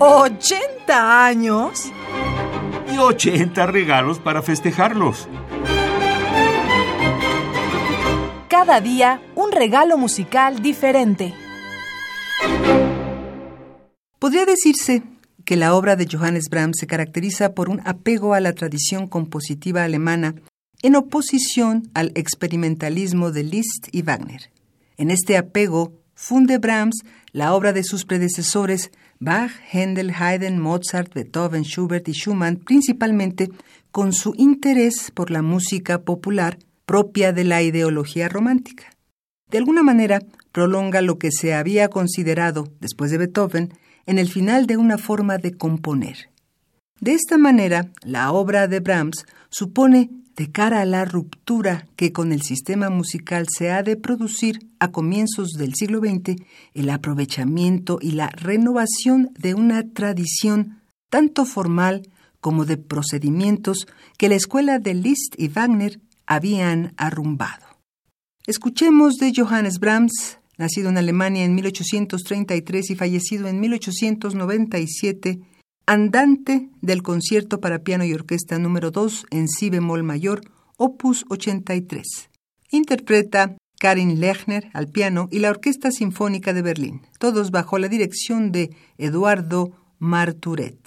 ¿80 años? Y 80 regalos para festejarlos. Cada día un regalo musical diferente. Podría decirse que la obra de Johannes Brahms se caracteriza por un apego a la tradición compositiva alemana en oposición al experimentalismo de Liszt y Wagner. En este apego funde Brahms la obra de sus predecesores Bach, Händel, Haydn, Mozart, Beethoven, Schubert y Schumann, principalmente con su interés por la música popular propia de la ideología romántica. De alguna manera, prolonga lo que se había considerado, después de Beethoven, en el final de una forma de componer. De esta manera, la obra de Brahms supone de cara a la ruptura que con el sistema musical se ha de producir a comienzos del siglo XX, el aprovechamiento y la renovación de una tradición tanto formal como de procedimientos que la escuela de Liszt y Wagner habían arrumbado. Escuchemos de Johannes Brahms, nacido en Alemania en 1833 y fallecido en 1897, Andante del concierto para piano y orquesta número 2 en si bemol mayor, opus 83. Interpreta Karin Lechner al piano y la Orquesta Sinfónica de Berlín, todos bajo la dirección de Eduardo Marturet.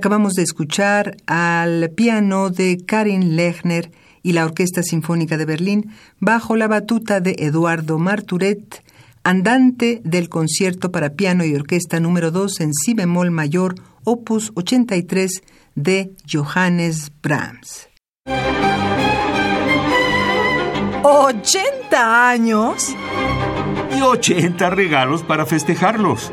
Acabamos de escuchar al piano de Karin Lechner y la Orquesta Sinfónica de Berlín bajo la batuta de Eduardo Marturet, andante del concierto para piano y orquesta número 2 en si bemol mayor, opus 83 de Johannes Brahms. ¿80 años? Y 80 regalos para festejarlos.